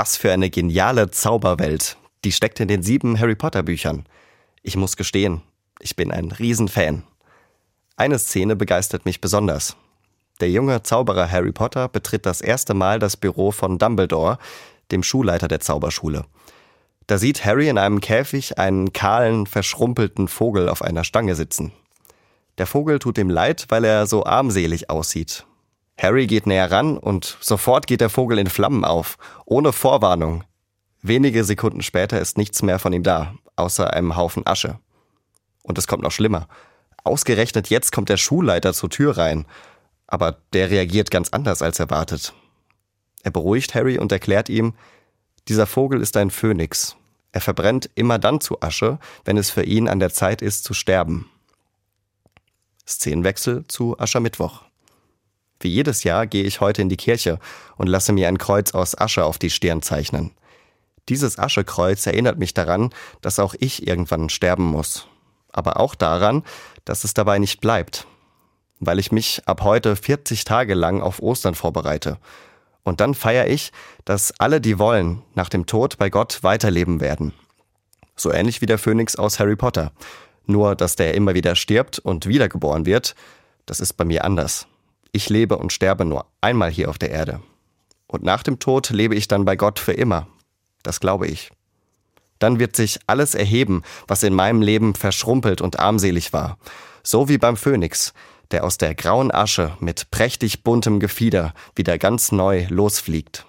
Was für eine geniale Zauberwelt. Die steckt in den sieben Harry Potter Büchern. Ich muss gestehen, ich bin ein Riesenfan. Eine Szene begeistert mich besonders. Der junge Zauberer Harry Potter betritt das erste Mal das Büro von Dumbledore, dem Schulleiter der Zauberschule. Da sieht Harry in einem Käfig einen kahlen, verschrumpelten Vogel auf einer Stange sitzen. Der Vogel tut ihm leid, weil er so armselig aussieht. Harry geht näher ran und sofort geht der Vogel in Flammen auf, ohne Vorwarnung. Wenige Sekunden später ist nichts mehr von ihm da, außer einem Haufen Asche. Und es kommt noch schlimmer. Ausgerechnet jetzt kommt der Schulleiter zur Tür rein, aber der reagiert ganz anders als erwartet. Er beruhigt Harry und erklärt ihm, dieser Vogel ist ein Phönix. Er verbrennt immer dann zu Asche, wenn es für ihn an der Zeit ist zu sterben. Szenenwechsel zu Aschermittwoch. Wie jedes Jahr gehe ich heute in die Kirche und lasse mir ein Kreuz aus Asche auf die Stirn zeichnen. Dieses Aschekreuz erinnert mich daran, dass auch ich irgendwann sterben muss. Aber auch daran, dass es dabei nicht bleibt. Weil ich mich ab heute 40 Tage lang auf Ostern vorbereite. Und dann feiere ich, dass alle, die wollen, nach dem Tod bei Gott weiterleben werden. So ähnlich wie der Phönix aus Harry Potter. Nur, dass der immer wieder stirbt und wiedergeboren wird, das ist bei mir anders. Ich lebe und sterbe nur einmal hier auf der Erde. Und nach dem Tod lebe ich dann bei Gott für immer. Das glaube ich. Dann wird sich alles erheben, was in meinem Leben verschrumpelt und armselig war. So wie beim Phönix, der aus der grauen Asche mit prächtig buntem Gefieder wieder ganz neu losfliegt.